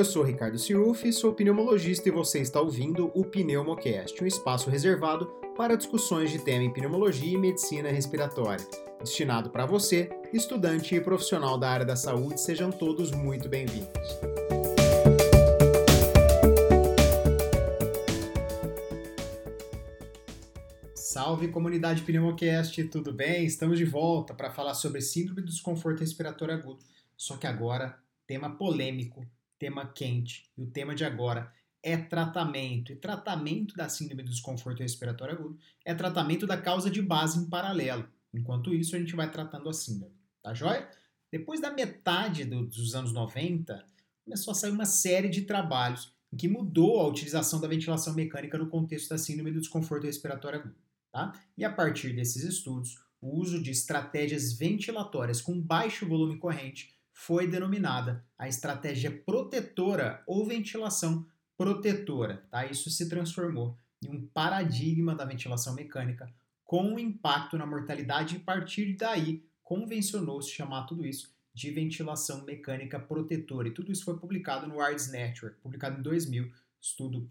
Eu sou Ricardo Cirufi, sou pneumologista e você está ouvindo o Pneumocast, um espaço reservado para discussões de tema em pneumologia e medicina respiratória. Destinado para você, estudante e profissional da área da saúde, sejam todos muito bem-vindos. Salve comunidade Pneumocast, tudo bem? Estamos de volta para falar sobre síndrome do desconforto respiratório agudo, só que agora tema polêmico, tema quente. E o tema de agora é tratamento. E tratamento da síndrome do desconforto respiratório agudo é tratamento da causa de base em paralelo. Enquanto isso, a gente vai tratando a síndrome. Tá joia? Depois da metade do, dos anos 90, começou a sair uma série de trabalhos em que mudou a utilização da ventilação mecânica no contexto da síndrome do desconforto respiratório agudo. Tá? E a partir desses estudos, o uso de estratégias ventilatórias com baixo volume corrente foi denominada a estratégia protetora ou ventilação protetora. Tá? Isso se transformou em um paradigma da ventilação mecânica com impacto na mortalidade e a partir daí convencionou-se chamar tudo isso de ventilação mecânica protetora. E tudo isso foi publicado no ARDS Network, publicado em 2000, estudo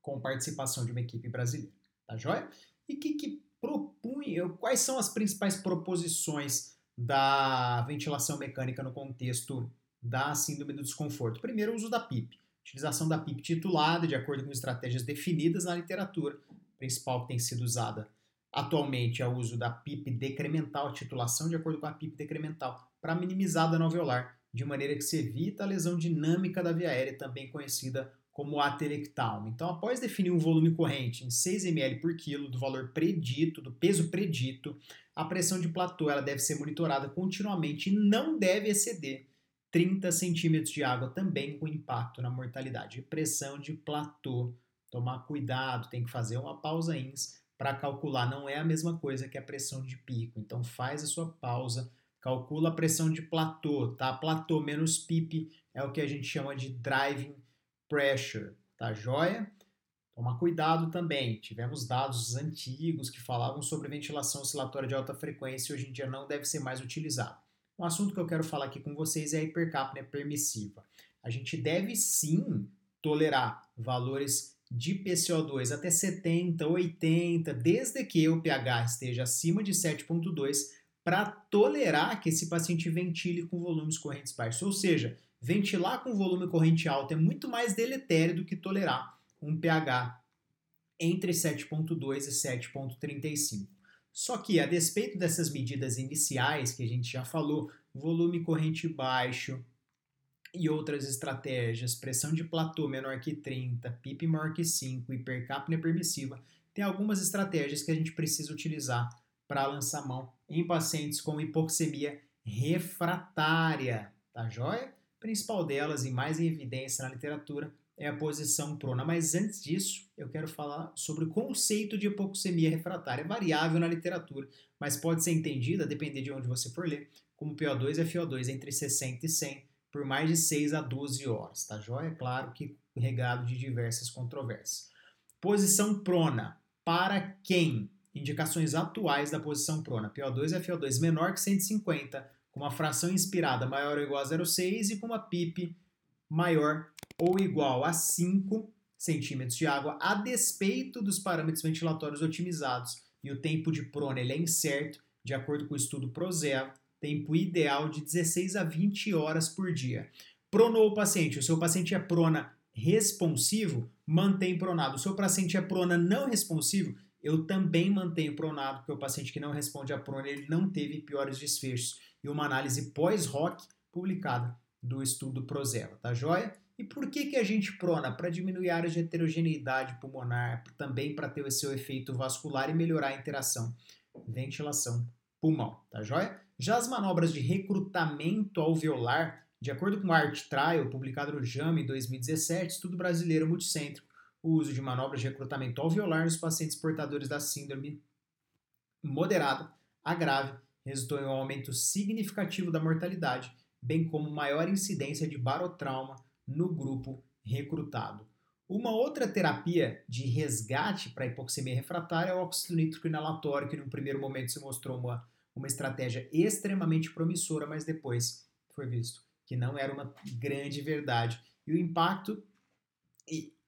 com participação de uma equipe brasileira. Tá joia? E que, que propunha, quais são as principais proposições da ventilação mecânica no contexto da síndrome do desconforto. Primeiro, o uso da PIP. Utilização da PIP titulada, de acordo com estratégias definidas na literatura. A principal que tem sido usada atualmente é o uso da PIP decremental, titulação de acordo com a PIP decremental, para minimizar dano alveolar, de maneira que se evita a lesão dinâmica da via aérea, também conhecida como atelectalma. Então, após definir um volume corrente em 6 ml por quilo do valor predito, do peso predito, a pressão de platô ela deve ser monitorada continuamente e não deve exceder 30 centímetros de água, também com impacto na mortalidade. Pressão de platô, tomar cuidado, tem que fazer uma pausa ins para calcular. Não é a mesma coisa que a pressão de pico. Então faz a sua pausa, calcula a pressão de platô, tá? Platô menos PIP é o que a gente chama de driving pressure, tá joia? Toma cuidado também. Tivemos dados antigos que falavam sobre ventilação oscilatória de alta frequência e hoje em dia não deve ser mais utilizado. Um assunto que eu quero falar aqui com vocês é a hipercapnia permissiva. A gente deve sim tolerar valores de PCO2 até 70, 80, desde que o pH esteja acima de 7.2 para tolerar que esse paciente ventile com volumes correntes baixos. Ou seja, ventilar com volume corrente alto é muito mais deletério do que tolerar um pH entre 7.2 e 7.35. Só que, a despeito dessas medidas iniciais que a gente já falou, volume corrente baixo e outras estratégias, pressão de platô menor que 30, PIP maior que 5, hipercapnia permissiva, tem algumas estratégias que a gente precisa utilizar para lançar mão em pacientes com hipoxemia refratária, tá joia? Principal delas e mais em evidência na literatura é a posição prona. Mas antes disso, eu quero falar sobre o conceito de hipoxemia refratária, variável na literatura, mas pode ser entendida, depender de onde você for ler, como PO2 e FO2 entre 60 e 100 por mais de 6 a 12 horas, tá joia? É claro que regado de diversas controvérsias. Posição prona. Para quem? Indicações atuais da posição prona. PO2 e FO2 menor que 150 com uma fração inspirada maior ou igual a 0,6 e com uma PIP maior ou igual a 5 centímetros de água, a despeito dos parâmetros ventilatórios otimizados. E o tempo de prona ele é incerto, de acordo com o estudo Prozel, tempo ideal de 16 a 20 horas por dia. Pronou o paciente, o seu paciente é prona responsivo, mantém pronado. O seu paciente é prona não responsivo, eu também mantenho pronado, porque o paciente que não responde à prona ele não teve piores desfechos e uma análise pós-ROC publicada do estudo Prozela, tá joia? E por que, que a gente prona? Para diminuir a área de heterogeneidade pulmonar, também para ter o seu efeito vascular e melhorar a interação ventilação pulmão, tá joia? Já as manobras de recrutamento alveolar, de acordo com o ART Trial, publicado no JAMA em 2017, estudo brasileiro multicêntrico, o uso de manobras de recrutamento alveolar nos pacientes portadores da síndrome moderada a grave resultou em um aumento significativo da mortalidade, bem como maior incidência de barotrauma no grupo recrutado. Uma outra terapia de resgate para hipoxemia refratária é o óxido nítrico inalatório, que no primeiro momento se mostrou uma, uma estratégia extremamente promissora, mas depois foi visto que não era uma grande verdade. E o impacto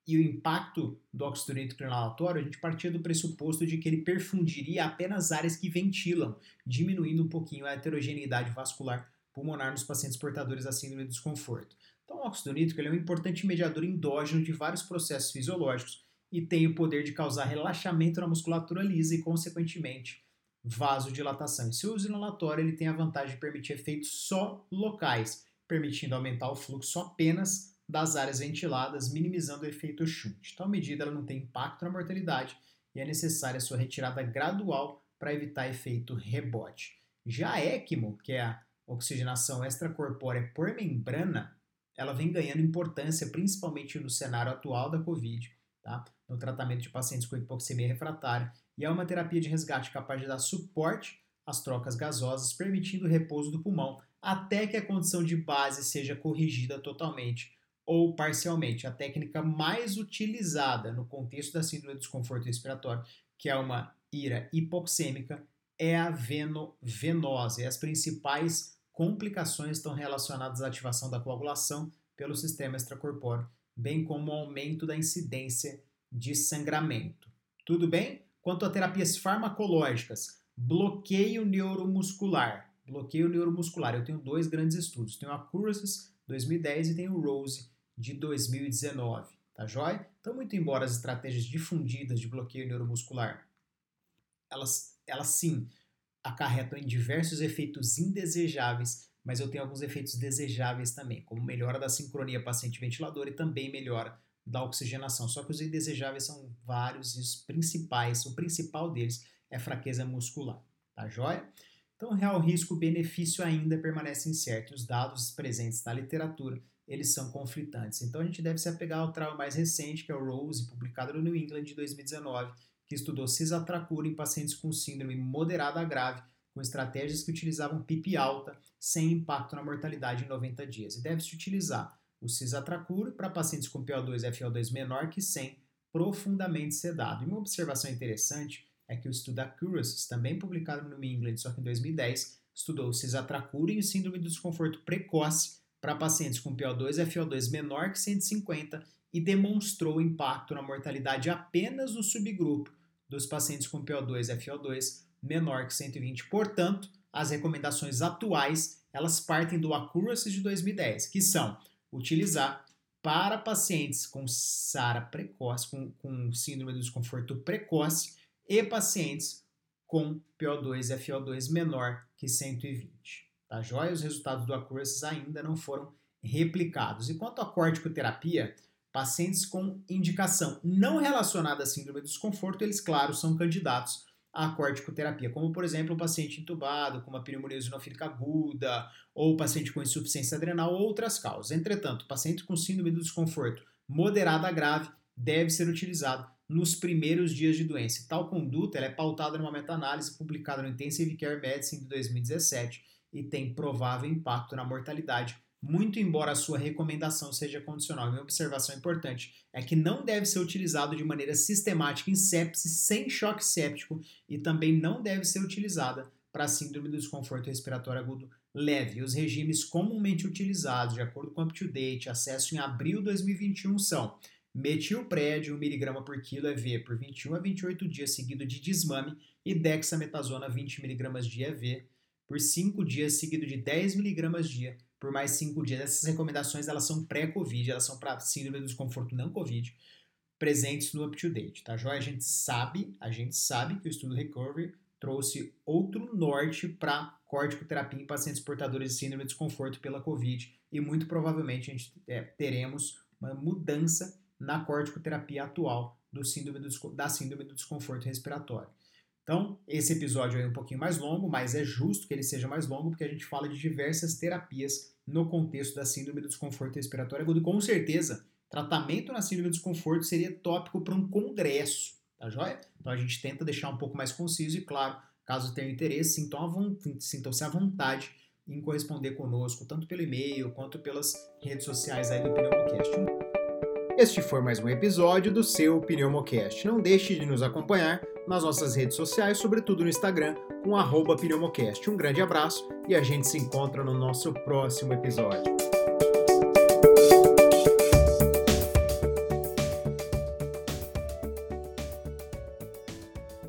e o impacto do óxido nítrico inalatório, a gente partia do pressuposto de que ele perfundiria apenas áreas que ventilam, diminuindo um pouquinho a heterogeneidade vascular pulmonar nos pacientes portadores da síndrome de desconforto. Então, o óxido nítrico é um importante mediador endógeno de vários processos fisiológicos e tem o poder de causar relaxamento na musculatura lisa e, consequentemente, vasodilatação. E seu uso inalatório ele tem a vantagem de permitir efeitos só locais, permitindo aumentar o fluxo apenas das áreas ventiladas, minimizando o efeito shunt. Então, a medida ela não tem impacto na mortalidade e é necessária sua retirada gradual para evitar efeito rebote. Já a ECMO, que é a oxigenação extracorpórea por membrana, ela vem ganhando importância principalmente no cenário atual da COVID, tá? no tratamento de pacientes com hipoxemia refratária, e é uma terapia de resgate capaz de dar suporte às trocas gasosas, permitindo o repouso do pulmão até que a condição de base seja corrigida totalmente ou parcialmente. A técnica mais utilizada no contexto da síndrome de desconforto respiratório, que é uma ira hipoxêmica, é a veno-venosa. E as principais complicações estão relacionadas à ativação da coagulação pelo sistema extracorpóreo, bem como o aumento da incidência de sangramento. Tudo bem? Quanto a terapias farmacológicas, bloqueio neuromuscular. Bloqueio neuromuscular. Eu tenho dois grandes estudos. Tenho a Cursus 2010 e tenho o Rose de 2019. Tá jóia? Então, muito embora as estratégias difundidas de bloqueio neuromuscular, elas, elas sim acarretam em diversos efeitos indesejáveis, mas eu tenho alguns efeitos desejáveis também, como melhora da sincronia paciente-ventilador e também melhora da oxigenação. Só que os indesejáveis são vários e os principais, o principal deles é fraqueza muscular, tá joia? Então, real risco-benefício ainda permanece incerto. Os dados presentes na literatura, eles são conflitantes. Então, a gente deve se apegar ao trabalho mais recente, que é o Rose, publicado no New England de 2019, que estudou cisatracura em pacientes com síndrome moderada a grave, com estratégias que utilizavam PIP alta, sem impacto na mortalidade em 90 dias. E deve-se utilizar o cisatracura para pacientes com PO2 e FO2 menor que 100, profundamente sedado. E uma observação interessante é que o estudo Accuracy, também publicado no New England, só que em 2010, estudou o cisatracura e síndrome do desconforto precoce para pacientes com PO2 e FO2 menor que 150 e demonstrou impacto na mortalidade apenas no subgrupo dos pacientes com PO2 e FO2 menor que 120. Portanto, as recomendações atuais, elas partem do Accuracy de 2010, que são utilizar para pacientes com SARA precoce, com, com síndrome do desconforto precoce e pacientes com PO2 e FO2 menor que 120. Tá joia? Os resultados do Accuracy ainda não foram replicados. E quanto à corticoterapia, Pacientes com indicação não relacionada à síndrome do desconforto, eles, claro, são candidatos à corticoterapia, como, por exemplo, o paciente entubado com uma pneumonia eosinofílica aguda, ou paciente com insuficiência adrenal, ou outras causas. Entretanto, paciente com síndrome do desconforto moderada a grave deve ser utilizado nos primeiros dias de doença. Tal conduta é pautada numa meta-análise publicada no Intensive Care Medicine de 2017 e tem provável impacto na mortalidade muito embora a sua recomendação seja condicional. Minha observação importante é que não deve ser utilizado de maneira sistemática em sepse sem choque séptico e também não deve ser utilizada para síndrome do desconforto respiratório agudo leve. Os regimes comumente utilizados, de acordo com UpToDate, acesso em abril de 2021 são metilpred 1mg por quilo EV por 21 a 28 dias seguido de desmame e dexametasona 20mg de EV por 5 dias seguido de 10mg dia por mais cinco dias. Essas recomendações elas são pré-Covid, elas são para síndrome do desconforto não Covid, presentes no up-to-date, tá joia? A gente sabe, a gente sabe que o estudo Recovery trouxe outro norte para corticoterapia em pacientes portadores de síndrome de desconforto pela Covid e muito provavelmente a gente é, teremos uma mudança na corticoterapia atual do síndrome do, da síndrome do desconforto respiratório. Então, esse episódio é um pouquinho mais longo, mas é justo que ele seja mais longo porque a gente fala de diversas terapias no contexto da síndrome do desconforto respiratório agudo. Com certeza, tratamento na síndrome do desconforto seria tópico para um congresso, tá joia? Então a gente tenta deixar um pouco mais conciso e claro, caso tenha interesse, sintam-se à vontade em corresponder conosco, tanto pelo e-mail quanto pelas redes sociais aí do Pneumocast. Este foi mais um episódio do seu Pneumocast. Não deixe de nos acompanhar nas nossas redes sociais, sobretudo no Instagram, com Pneumocast. Um grande abraço e a gente se encontra no nosso próximo episódio.